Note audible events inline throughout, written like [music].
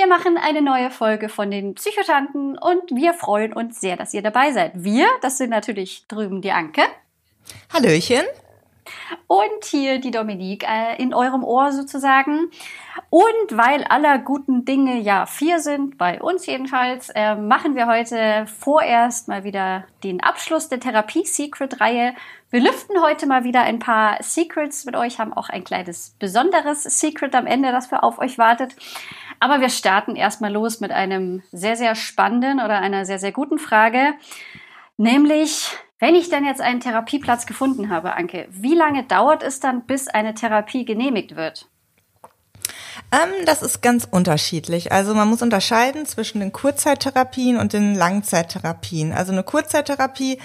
Wir machen eine neue Folge von den Psychotanten und wir freuen uns sehr, dass ihr dabei seid. Wir, das sind natürlich drüben die Anke. Hallöchen. Und hier die Dominique äh, in eurem Ohr sozusagen. Und weil aller guten Dinge ja vier sind, bei uns jedenfalls, äh, machen wir heute vorerst mal wieder den Abschluss der Therapie-Secret-Reihe. Wir lüften heute mal wieder ein paar Secrets mit euch, haben auch ein kleines besonderes Secret am Ende, das für auf euch wartet. Aber wir starten erstmal los mit einem sehr, sehr spannenden oder einer sehr, sehr guten Frage. Nämlich, wenn ich dann jetzt einen Therapieplatz gefunden habe, Anke, wie lange dauert es dann, bis eine Therapie genehmigt wird? Ähm, das ist ganz unterschiedlich. Also man muss unterscheiden zwischen den Kurzzeittherapien und den Langzeittherapien. Also eine Kurzzeittherapie,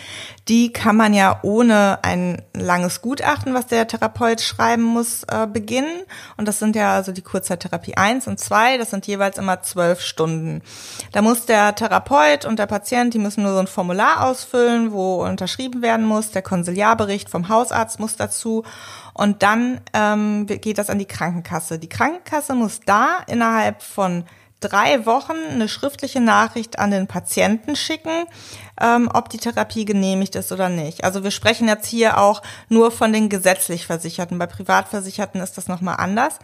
die kann man ja ohne ein langes Gutachten, was der Therapeut schreiben muss, äh, beginnen. Und das sind ja also die Kurzzeittherapie 1 und 2, das sind jeweils immer zwölf Stunden. Da muss der Therapeut und der Patient, die müssen nur so ein Formular ausfüllen, wo unterschrieben werden muss. Der Konsiliarbericht vom Hausarzt muss dazu. Und dann ähm, geht das an die Krankenkasse. Die Krankenkasse muss da innerhalb von drei Wochen eine schriftliche Nachricht an den Patienten schicken, ähm, ob die Therapie genehmigt ist oder nicht. Also wir sprechen jetzt hier auch nur von den gesetzlich Versicherten. Bei Privatversicherten ist das nochmal anders.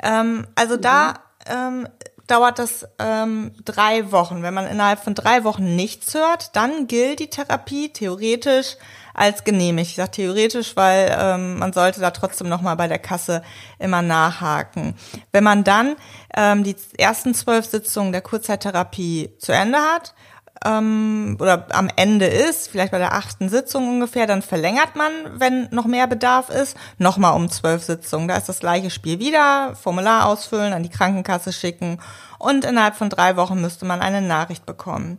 Ähm, also mhm. da ähm, dauert das ähm, drei Wochen. Wenn man innerhalb von drei Wochen nichts hört, dann gilt die Therapie theoretisch als genehmigt. Ich sage theoretisch, weil ähm, man sollte da trotzdem nochmal bei der Kasse immer nachhaken. Wenn man dann ähm, die ersten zwölf Sitzungen der Kurzzeittherapie zu Ende hat, ähm, oder am Ende ist, vielleicht bei der achten Sitzung ungefähr, dann verlängert man, wenn noch mehr Bedarf ist, nochmal um zwölf Sitzungen. Da ist das gleiche Spiel wieder, Formular ausfüllen, an die Krankenkasse schicken und innerhalb von drei Wochen müsste man eine Nachricht bekommen.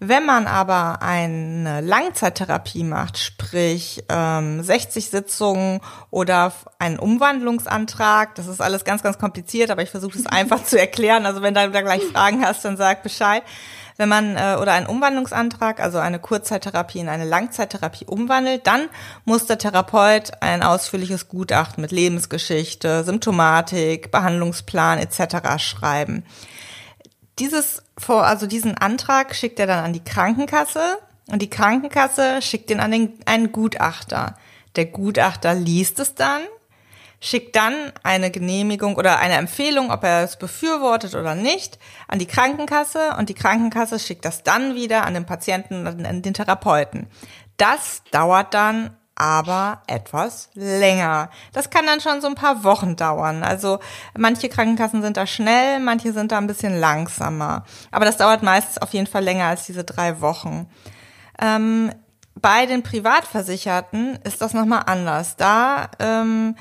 Wenn man aber eine Langzeittherapie macht, sprich ähm, 60 Sitzungen oder einen Umwandlungsantrag, das ist alles ganz, ganz kompliziert, aber ich versuche es [laughs] einfach zu erklären. Also wenn du da gleich Fragen hast, dann sag Bescheid. Wenn man äh, oder einen Umwandlungsantrag, also eine Kurzzeittherapie in eine Langzeittherapie umwandelt, dann muss der Therapeut ein ausführliches Gutachten mit Lebensgeschichte, Symptomatik, Behandlungsplan etc. schreiben. Dieses vor, also diesen Antrag schickt er dann an die Krankenkasse und die Krankenkasse schickt den an den, einen Gutachter. Der Gutachter liest es dann, schickt dann eine Genehmigung oder eine Empfehlung, ob er es befürwortet oder nicht, an die Krankenkasse und die Krankenkasse schickt das dann wieder an den Patienten und an den Therapeuten. Das dauert dann aber etwas länger. Das kann dann schon so ein paar Wochen dauern. Also manche Krankenkassen sind da schnell, manche sind da ein bisschen langsamer. Aber das dauert meistens auf jeden Fall länger als diese drei Wochen. Ähm, bei den Privatversicherten ist das nochmal anders. Da ähm,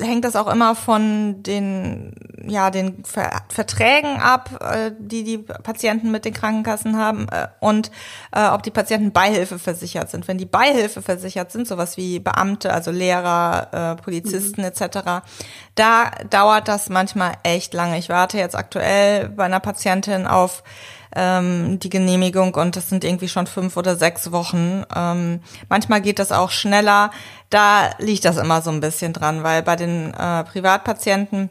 hängt das auch immer von den, ja, den Ver Verträgen ab, äh, die die Patienten mit den Krankenkassen haben äh, und äh, ob die Patienten Beihilfe versichert sind. Wenn die Beihilfe versichert sind, sowas wie Beamte, also Lehrer, äh, Polizisten mhm. etc., da dauert das manchmal echt lange. Ich warte jetzt aktuell bei einer Patientin auf ähm, die Genehmigung und das sind irgendwie schon fünf oder sechs Wochen. Ähm, manchmal geht das auch schneller. Da liegt das immer so ein bisschen dran, weil bei den äh, Privatpatienten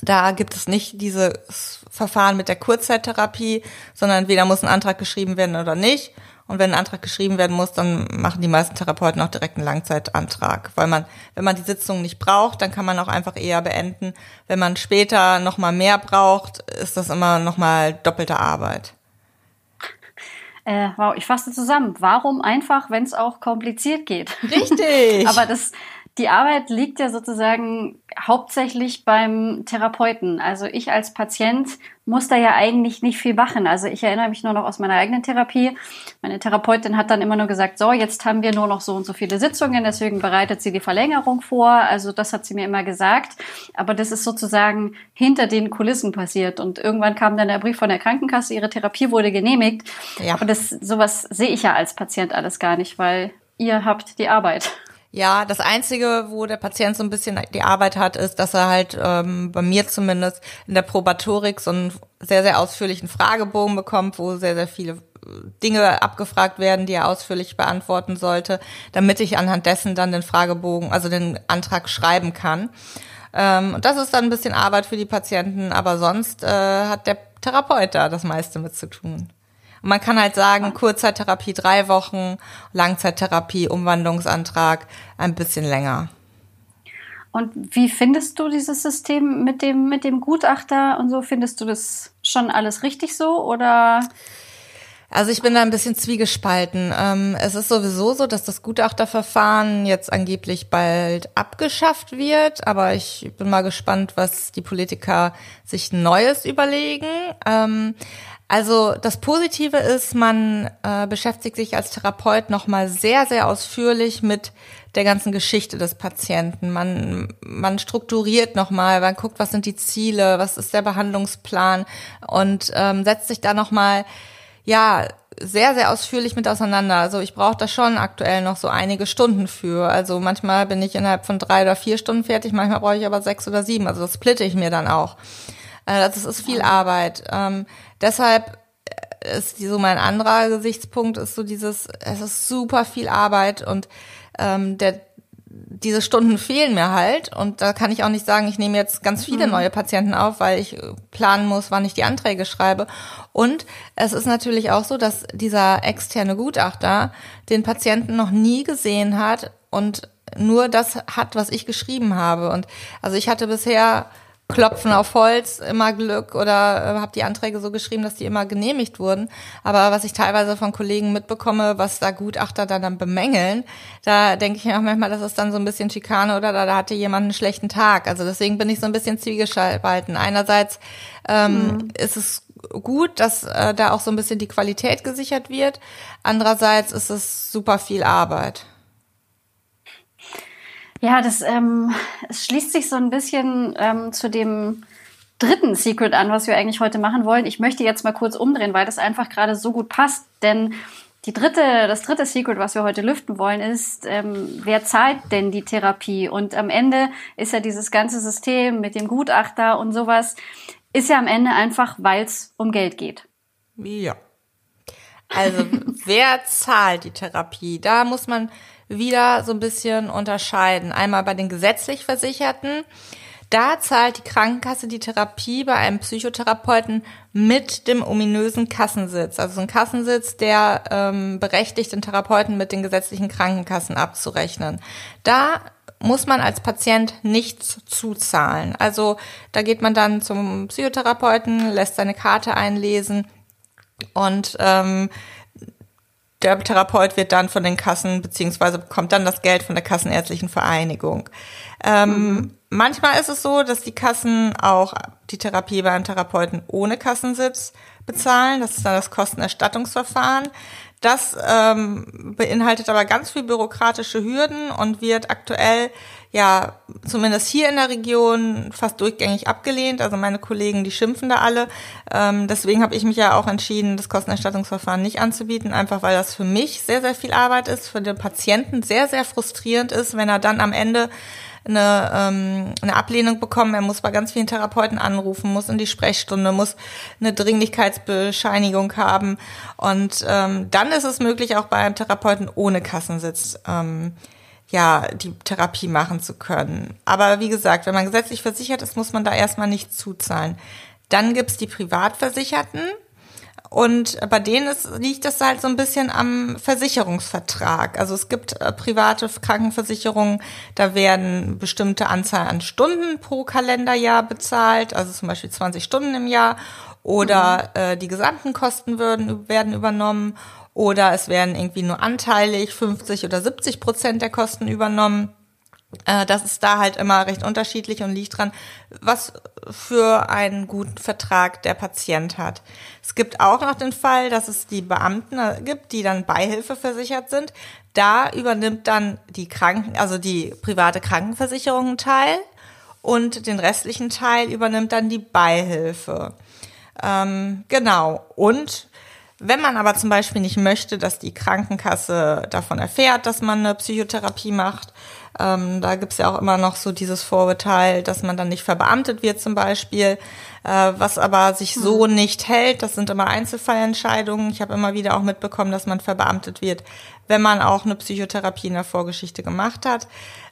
da gibt es nicht dieses Verfahren mit der Kurzzeittherapie, sondern entweder muss ein Antrag geschrieben werden oder nicht. Und wenn ein Antrag geschrieben werden muss, dann machen die meisten Therapeuten auch direkt einen Langzeitantrag. Weil man, wenn man die Sitzung nicht braucht, dann kann man auch einfach eher beenden. Wenn man später nochmal mehr braucht, ist das immer nochmal doppelte Arbeit. Äh, wow, ich fasse zusammen. Warum einfach, wenn es auch kompliziert geht? Richtig. [laughs] Aber das, die Arbeit liegt ja sozusagen hauptsächlich beim Therapeuten. Also ich als Patient muss da ja eigentlich nicht viel machen. Also ich erinnere mich nur noch aus meiner eigenen Therapie. Meine Therapeutin hat dann immer nur gesagt, so, jetzt haben wir nur noch so und so viele Sitzungen, deswegen bereitet sie die Verlängerung vor. Also das hat sie mir immer gesagt. Aber das ist sozusagen hinter den Kulissen passiert. Und irgendwann kam dann der Brief von der Krankenkasse, ihre Therapie wurde genehmigt. Ja. Aber das, sowas sehe ich ja als Patient alles gar nicht, weil ihr habt die Arbeit. Ja, das Einzige, wo der Patient so ein bisschen die Arbeit hat, ist, dass er halt ähm, bei mir zumindest in der Probatorik so einen sehr, sehr ausführlichen Fragebogen bekommt, wo sehr, sehr viele äh, Dinge abgefragt werden, die er ausführlich beantworten sollte, damit ich anhand dessen dann den Fragebogen, also den Antrag schreiben kann. Ähm, und das ist dann ein bisschen Arbeit für die Patienten, aber sonst äh, hat der Therapeut da das meiste mit zu tun. Und man kann halt sagen, Kurzzeittherapie drei Wochen, Langzeittherapie, Umwandlungsantrag ein bisschen länger. Und wie findest du dieses System mit dem, mit dem Gutachter und so? Findest du das schon alles richtig so oder? Also ich bin da ein bisschen zwiegespalten. Ähm, es ist sowieso so, dass das Gutachterverfahren jetzt angeblich bald abgeschafft wird, aber ich bin mal gespannt, was die Politiker sich Neues überlegen. Ähm, also das Positive ist, man äh, beschäftigt sich als Therapeut nochmal sehr, sehr ausführlich mit der ganzen Geschichte des Patienten. Man, man strukturiert nochmal, man guckt, was sind die Ziele, was ist der Behandlungsplan und ähm, setzt sich da nochmal, ja, sehr, sehr ausführlich mit auseinander. Also ich brauche da schon aktuell noch so einige Stunden für. Also manchmal bin ich innerhalb von drei oder vier Stunden fertig, manchmal brauche ich aber sechs oder sieben. Also das splitte ich mir dann auch. Äh, das ist viel Arbeit. Ähm, deshalb ist so mein anderer Gesichtspunkt ist so dieses, es ist super viel Arbeit und ähm, der diese Stunden fehlen mir halt und da kann ich auch nicht sagen, ich nehme jetzt ganz viele mhm. neue Patienten auf, weil ich planen muss, wann ich die Anträge schreibe. Und es ist natürlich auch so, dass dieser externe Gutachter den Patienten noch nie gesehen hat und nur das hat, was ich geschrieben habe. Und also ich hatte bisher Klopfen auf Holz, immer Glück oder äh, habe die Anträge so geschrieben, dass die immer genehmigt wurden. Aber was ich teilweise von Kollegen mitbekomme, was da Gutachter dann, dann bemängeln, da denke ich mir auch manchmal, das ist dann so ein bisschen Schikane oder da, da hatte jemand einen schlechten Tag. Also deswegen bin ich so ein bisschen zwiegespalten. Einerseits ähm, mhm. ist es gut, dass äh, da auch so ein bisschen die Qualität gesichert wird. Andererseits ist es super viel Arbeit. Ja, das ähm, es schließt sich so ein bisschen ähm, zu dem dritten Secret an, was wir eigentlich heute machen wollen. Ich möchte jetzt mal kurz umdrehen, weil das einfach gerade so gut passt, denn die dritte, das dritte Secret, was wir heute lüften wollen, ist, ähm, wer zahlt denn die Therapie? Und am Ende ist ja dieses ganze System mit dem Gutachter und sowas, ist ja am Ende einfach, weil es um Geld geht. Ja. Also, wer zahlt die Therapie? Da muss man wieder so ein bisschen unterscheiden. Einmal bei den gesetzlich Versicherten. Da zahlt die Krankenkasse die Therapie bei einem Psychotherapeuten mit dem ominösen Kassensitz. Also ein Kassensitz, der ähm, berechtigt, den Therapeuten mit den gesetzlichen Krankenkassen abzurechnen. Da muss man als Patient nichts zuzahlen. Also da geht man dann zum Psychotherapeuten, lässt seine Karte einlesen und ähm, der Therapeut wird dann von den Kassen beziehungsweise bekommt dann das Geld von der Kassenärztlichen Vereinigung. Ähm, mhm. Manchmal ist es so, dass die Kassen auch die Therapie beim Therapeuten ohne Kassensitz bezahlen. Das ist dann das Kostenerstattungsverfahren. Das ähm, beinhaltet aber ganz viel bürokratische Hürden und wird aktuell ja zumindest hier in der Region fast durchgängig abgelehnt. Also meine Kollegen, die schimpfen da alle. Ähm, deswegen habe ich mich ja auch entschieden, das Kostenerstattungsverfahren nicht anzubieten, einfach weil das für mich sehr, sehr viel Arbeit ist, für den Patienten sehr, sehr frustrierend ist, wenn er dann am Ende eine, ähm, eine Ablehnung bekommen. Er muss bei ganz vielen Therapeuten anrufen, muss in die Sprechstunde, muss eine Dringlichkeitsbescheinigung haben. Und ähm, dann ist es möglich, auch bei einem Therapeuten ohne Kassensitz ähm, ja, die Therapie machen zu können. Aber wie gesagt, wenn man gesetzlich versichert ist, muss man da erstmal nicht zuzahlen. Dann gibt's die Privatversicherten. Und bei denen ist, liegt das halt so ein bisschen am Versicherungsvertrag. Also es gibt äh, private Krankenversicherungen, da werden bestimmte Anzahl an Stunden pro Kalenderjahr bezahlt, also zum Beispiel 20 Stunden im Jahr. Oder mhm. äh, die gesamten Kosten würden, werden übernommen. Oder es werden irgendwie nur anteilig 50 oder 70 Prozent der Kosten übernommen. Äh, das ist da halt immer recht unterschiedlich und liegt dran, was für einen guten Vertrag der Patient hat. Es gibt auch noch den Fall, dass es die Beamten äh, gibt, die dann Beihilfe versichert sind. Da übernimmt dann die Kranken, also die private Krankenversicherung einen Teil und den restlichen Teil übernimmt dann die Beihilfe. Ähm, genau. Und wenn man aber zum Beispiel nicht möchte, dass die Krankenkasse davon erfährt, dass man eine Psychotherapie macht, ähm, da gibt's ja auch immer noch so dieses Vorurteil, dass man dann nicht verbeamtet wird zum Beispiel, äh, was aber sich so hm. nicht hält. Das sind immer Einzelfallentscheidungen. Ich habe immer wieder auch mitbekommen, dass man verbeamtet wird, wenn man auch eine Psychotherapie in der Vorgeschichte gemacht hat.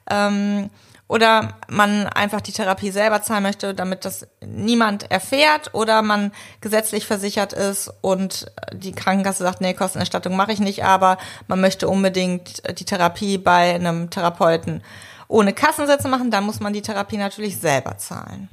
Ähm, oder man einfach die Therapie selber zahlen möchte, damit das niemand erfährt oder man gesetzlich versichert ist und die Krankenkasse sagt, nee, Kostenerstattung mache ich nicht, aber man möchte unbedingt die Therapie bei einem Therapeuten ohne Kassensätze machen, dann muss man die Therapie natürlich selber zahlen.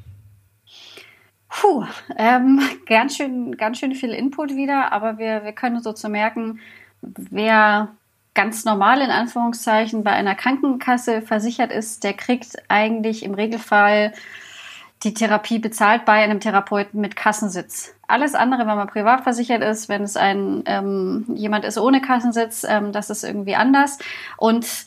Puh, ähm, ganz schön, ganz schön viel Input wieder, aber wir, wir können so zu merken, wer ganz normal in Anführungszeichen bei einer Krankenkasse versichert ist, der kriegt eigentlich im Regelfall die Therapie bezahlt bei einem Therapeuten mit Kassensitz. Alles andere, wenn man privat versichert ist, wenn es ein ähm, jemand ist ohne Kassensitz, ähm, das ist irgendwie anders. Und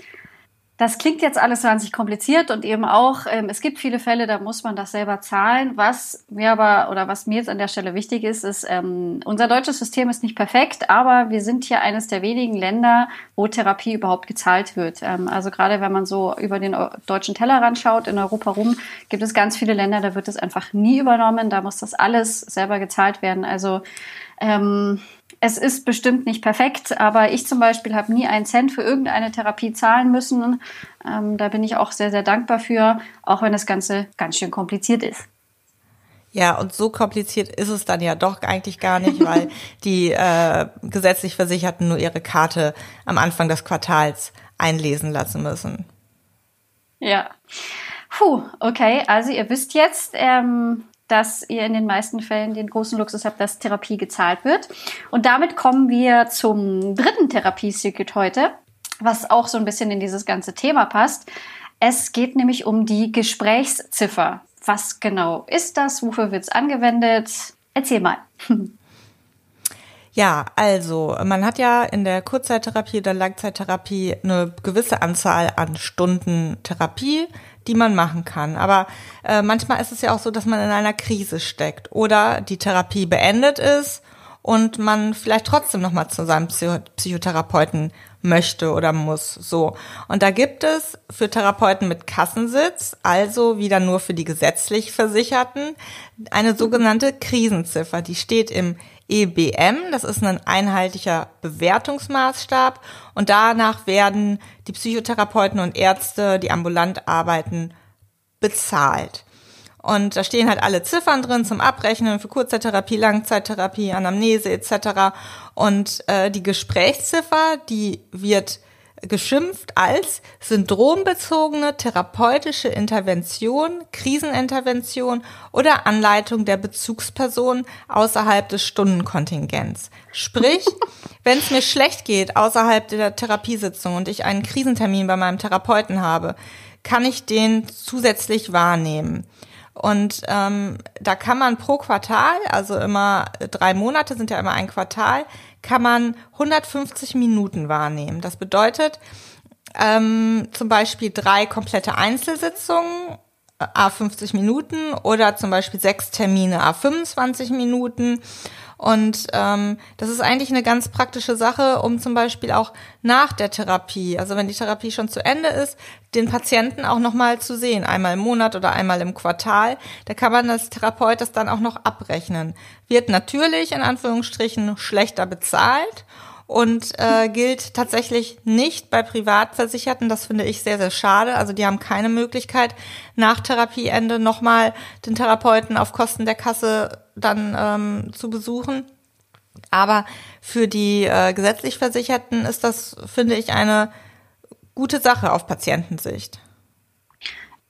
das klingt jetzt alles wahnsinnig kompliziert und eben auch, ähm, es gibt viele Fälle, da muss man das selber zahlen. Was mir aber oder was mir jetzt an der Stelle wichtig ist, ist, ähm, unser deutsches System ist nicht perfekt, aber wir sind hier eines der wenigen Länder, wo Therapie überhaupt gezahlt wird. Ähm, also gerade wenn man so über den deutschen Tellerrand schaut, in Europa rum, gibt es ganz viele Länder, da wird es einfach nie übernommen, da muss das alles selber gezahlt werden. Also ähm, es ist bestimmt nicht perfekt, aber ich zum Beispiel habe nie einen Cent für irgendeine Therapie zahlen müssen. Ähm, da bin ich auch sehr, sehr dankbar für, auch wenn das Ganze ganz schön kompliziert ist. Ja, und so kompliziert ist es dann ja doch eigentlich gar nicht, weil [laughs] die äh, gesetzlich Versicherten nur ihre Karte am Anfang des Quartals einlesen lassen müssen. Ja. Puh, okay, also ihr wisst jetzt, ähm, dass ihr in den meisten Fällen den großen Luxus habt, dass Therapie gezahlt wird. Und damit kommen wir zum dritten Therapiesecret heute, was auch so ein bisschen in dieses ganze Thema passt. Es geht nämlich um die Gesprächsziffer. Was genau ist das? Wofür wird es angewendet? Erzähl mal. [laughs] Ja, also man hat ja in der Kurzzeittherapie oder Langzeittherapie eine gewisse Anzahl an Stunden Therapie, die man machen kann. Aber äh, manchmal ist es ja auch so, dass man in einer Krise steckt oder die Therapie beendet ist und man vielleicht trotzdem noch mal zu seinem Psychotherapeuten möchte oder muss. So. Und da gibt es für Therapeuten mit Kassensitz, also wieder nur für die gesetzlich Versicherten, eine sogenannte Krisenziffer. Die steht im EBM, das ist ein einheitlicher Bewertungsmaßstab und danach werden die Psychotherapeuten und Ärzte, die ambulant arbeiten, bezahlt. Und da stehen halt alle Ziffern drin zum Abrechnen für Kurzzeittherapie, Langzeittherapie, Anamnese etc. Und äh, die Gesprächsziffer, die wird geschimpft als syndrombezogene therapeutische Intervention, Krisenintervention oder Anleitung der Bezugsperson außerhalb des Stundenkontingents. Sprich, [laughs] wenn es mir schlecht geht außerhalb der Therapiesitzung und ich einen Krisentermin bei meinem Therapeuten habe, kann ich den zusätzlich wahrnehmen. Und ähm, da kann man pro Quartal, also immer drei Monate sind ja immer ein Quartal, kann man 150 Minuten wahrnehmen. Das bedeutet ähm, zum Beispiel drei komplette Einzelsitzungen, a 50 Minuten oder zum Beispiel sechs Termine, a 25 Minuten und ähm, das ist eigentlich eine ganz praktische Sache, um zum Beispiel auch nach der Therapie, also wenn die Therapie schon zu Ende ist, den Patienten auch nochmal zu sehen, einmal im Monat oder einmal im Quartal. Da kann man als Therapeut das dann auch noch abrechnen. Wird natürlich in Anführungsstrichen schlechter bezahlt und äh, gilt tatsächlich nicht bei Privatversicherten. Das finde ich sehr, sehr schade. Also die haben keine Möglichkeit, nach Therapieende nochmal den Therapeuten auf Kosten der Kasse dann ähm, zu besuchen. Aber für die äh, gesetzlich Versicherten ist das, finde ich, eine gute Sache auf Patientensicht.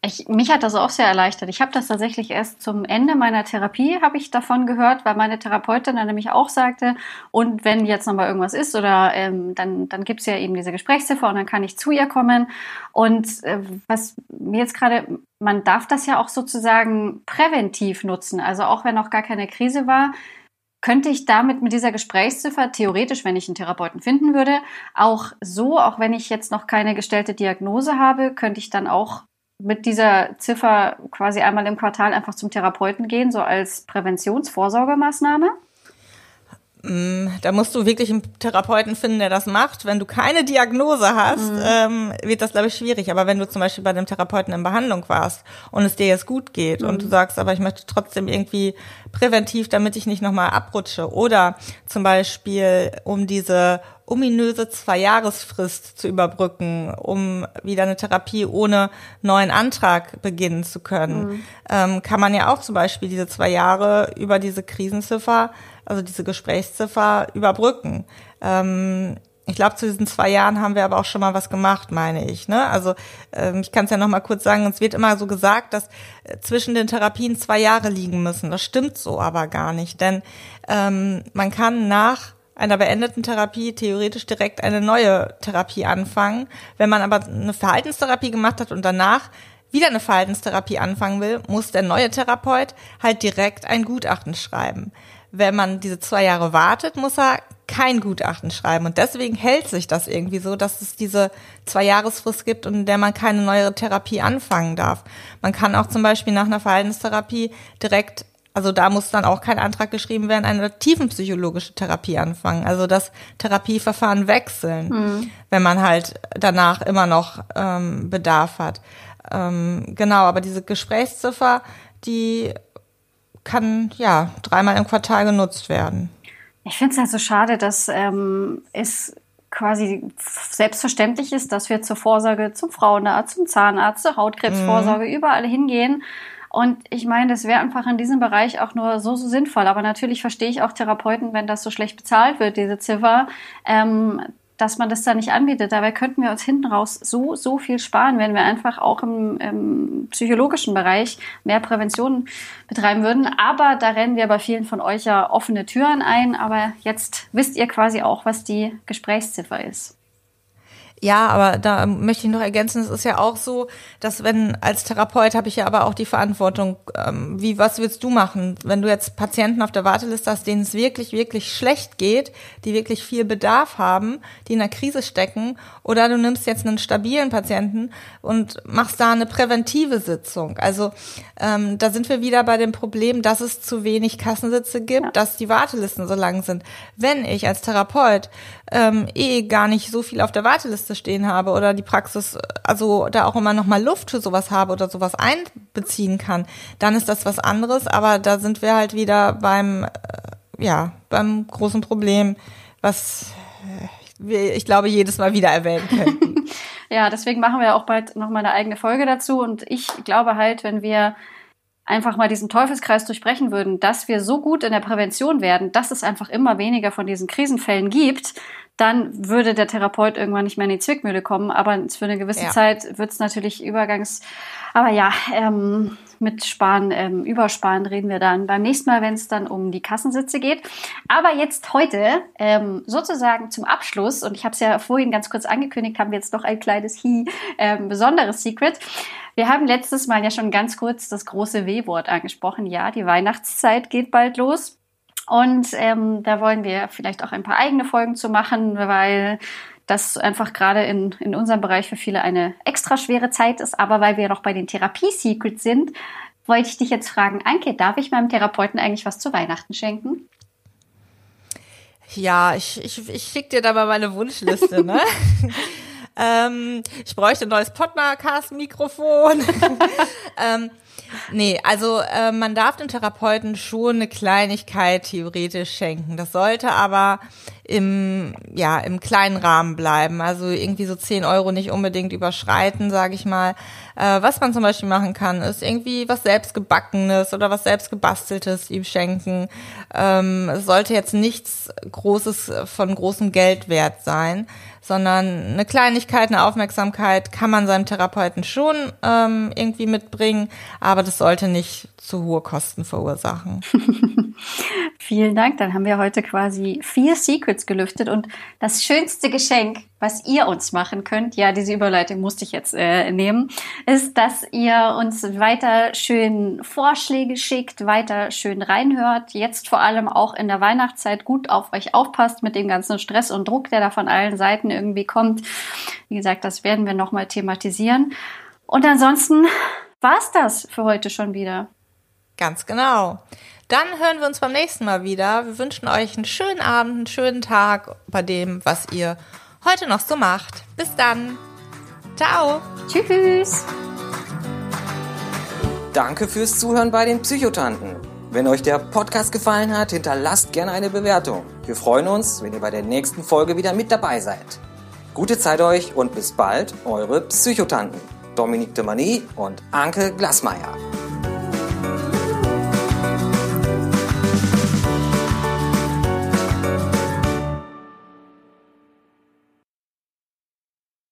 Ich, mich hat das auch sehr erleichtert. Ich habe das tatsächlich erst zum Ende meiner Therapie habe ich davon gehört, weil meine Therapeutin dann nämlich auch sagte, und wenn jetzt nochmal irgendwas ist oder ähm, dann, dann gibt's ja eben diese Gesprächsziffer und dann kann ich zu ihr kommen. Und äh, was mir jetzt gerade, man darf das ja auch sozusagen präventiv nutzen. Also auch wenn noch gar keine Krise war, könnte ich damit mit dieser Gesprächsziffer theoretisch, wenn ich einen Therapeuten finden würde, auch so, auch wenn ich jetzt noch keine gestellte Diagnose habe, könnte ich dann auch mit dieser Ziffer quasi einmal im Quartal einfach zum Therapeuten gehen, so als Präventionsvorsorgemaßnahme? Mm, da musst du wirklich einen Therapeuten finden, der das macht. Wenn du keine Diagnose hast, mhm. ähm, wird das, glaube ich, schwierig. Aber wenn du zum Beispiel bei dem Therapeuten in Behandlung warst und es dir jetzt gut geht mhm. und du sagst, aber ich möchte trotzdem irgendwie präventiv, damit ich nicht nochmal abrutsche. Oder zum Beispiel, um diese ominöse Zwei-Jahresfrist zu überbrücken, um wieder eine Therapie ohne neuen Antrag beginnen zu können, mhm. ähm, kann man ja auch zum Beispiel diese zwei Jahre über diese Krisenziffer, also diese Gesprächsziffer überbrücken. Ähm, ich glaube, zu diesen zwei Jahren haben wir aber auch schon mal was gemacht, meine ich. Ne? Also ähm, ich kann es ja noch mal kurz sagen, es wird immer so gesagt, dass äh, zwischen den Therapien zwei Jahre liegen müssen. Das stimmt so aber gar nicht, denn ähm, man kann nach einer beendeten Therapie theoretisch direkt eine neue Therapie anfangen. Wenn man aber eine Verhaltenstherapie gemacht hat und danach wieder eine Verhaltenstherapie anfangen will, muss der neue Therapeut halt direkt ein Gutachten schreiben. Wenn man diese zwei Jahre wartet, muss er kein Gutachten schreiben. Und deswegen hält sich das irgendwie so, dass es diese zwei Jahresfrist gibt, in der man keine neue Therapie anfangen darf. Man kann auch zum Beispiel nach einer Verhaltenstherapie direkt also da muss dann auch kein Antrag geschrieben werden, eine tiefenpsychologische Therapie anfangen. Also das Therapieverfahren wechseln, mhm. wenn man halt danach immer noch ähm, Bedarf hat. Ähm, genau, aber diese Gesprächsziffer, die kann ja dreimal im Quartal genutzt werden. Ich finde es halt so schade, dass ähm, es quasi selbstverständlich ist, dass wir zur Vorsorge zum Frauenarzt, zum Zahnarzt, zur Hautkrebsvorsorge mhm. überall hingehen und ich meine, das wäre einfach in diesem Bereich auch nur so, so sinnvoll. Aber natürlich verstehe ich auch Therapeuten, wenn das so schlecht bezahlt wird, diese Ziffer, ähm, dass man das da nicht anbietet. Dabei könnten wir uns hinten raus so, so viel sparen, wenn wir einfach auch im, im psychologischen Bereich mehr Prävention betreiben würden. Aber da rennen wir bei vielen von euch ja offene Türen ein. Aber jetzt wisst ihr quasi auch, was die Gesprächsziffer ist. Ja, aber da möchte ich noch ergänzen, es ist ja auch so, dass wenn als Therapeut habe ich ja aber auch die Verantwortung, ähm, wie was willst du machen, wenn du jetzt Patienten auf der Warteliste hast, denen es wirklich wirklich schlecht geht, die wirklich viel Bedarf haben, die in der Krise stecken, oder du nimmst jetzt einen stabilen Patienten und machst da eine präventive Sitzung. Also ähm, da sind wir wieder bei dem Problem, dass es zu wenig Kassensitze gibt, ja. dass die Wartelisten so lang sind. Wenn ich als Therapeut ähm, eh gar nicht so viel auf der Warteliste stehen habe oder die Praxis, also da auch immer noch mal Luft für sowas habe oder sowas einbeziehen kann, dann ist das was anderes. Aber da sind wir halt wieder beim, äh, ja, beim großen Problem, was äh, wir, ich glaube, jedes Mal wieder erwähnen könnten. [laughs] ja, deswegen machen wir auch bald noch mal eine eigene Folge dazu. Und ich glaube halt, wenn wir einfach mal diesen Teufelskreis durchbrechen würden, dass wir so gut in der Prävention werden, dass es einfach immer weniger von diesen Krisenfällen gibt, dann würde der Therapeut irgendwann nicht mehr in die Zwickmühle kommen. Aber für eine gewisse ja. Zeit wird es natürlich übergangs. Aber ja, ähm, mit Sparen, ähm, Übersparen reden wir dann beim nächsten Mal, wenn es dann um die Kassensitze geht. Aber jetzt heute ähm, sozusagen zum Abschluss, und ich habe es ja vorhin ganz kurz angekündigt, haben wir jetzt noch ein kleines Hi, ähm, besonderes Secret. Wir haben letztes Mal ja schon ganz kurz das große W-Wort angesprochen. Ja, die Weihnachtszeit geht bald los. Und ähm, da wollen wir vielleicht auch ein paar eigene Folgen zu machen, weil das einfach gerade in, in unserem Bereich für viele eine extra schwere Zeit ist. Aber weil wir noch bei den Therapie-Secrets sind, wollte ich dich jetzt fragen, Anke, darf ich meinem Therapeuten eigentlich was zu Weihnachten schenken? Ja, ich, ich, ich schicke dir da mal meine Wunschliste, ne? [laughs] ähm, ich bräuchte ein neues Podcast-Mikrofon. [laughs] ähm, Nee, also äh, man darf dem Therapeuten schon eine Kleinigkeit theoretisch schenken. Das sollte aber im, ja, im kleinen Rahmen bleiben. Also irgendwie so 10 Euro nicht unbedingt überschreiten, sage ich mal. Äh, was man zum Beispiel machen kann, ist irgendwie was selbstgebackenes oder was selbstgebasteltes ihm schenken. Ähm, es sollte jetzt nichts Großes von großem Geld wert sein sondern eine Kleinigkeit, eine Aufmerksamkeit kann man seinem Therapeuten schon ähm, irgendwie mitbringen, aber das sollte nicht zu hohe Kosten verursachen. [laughs] Vielen Dank. Dann haben wir heute quasi vier Secrets gelüftet und das schönste Geschenk, was ihr uns machen könnt, ja, diese Überleitung musste ich jetzt äh, nehmen, ist, dass ihr uns weiter schön Vorschläge schickt, weiter schön reinhört, jetzt vor allem auch in der Weihnachtszeit gut auf euch aufpasst mit dem ganzen Stress und Druck, der da von allen Seiten irgendwie kommt. Wie gesagt, das werden wir nochmal thematisieren. Und ansonsten war's das für heute schon wieder. Ganz genau. Dann hören wir uns beim nächsten Mal wieder. Wir wünschen euch einen schönen Abend, einen schönen Tag bei dem, was ihr heute noch so macht. Bis dann. Ciao. Tschüss. Danke fürs Zuhören bei den Psychotanten. Wenn euch der Podcast gefallen hat, hinterlasst gerne eine Bewertung. Wir freuen uns, wenn ihr bei der nächsten Folge wieder mit dabei seid. Gute Zeit euch und bis bald, eure Psychotanten. Dominique de Mani und Anke Glasmeier.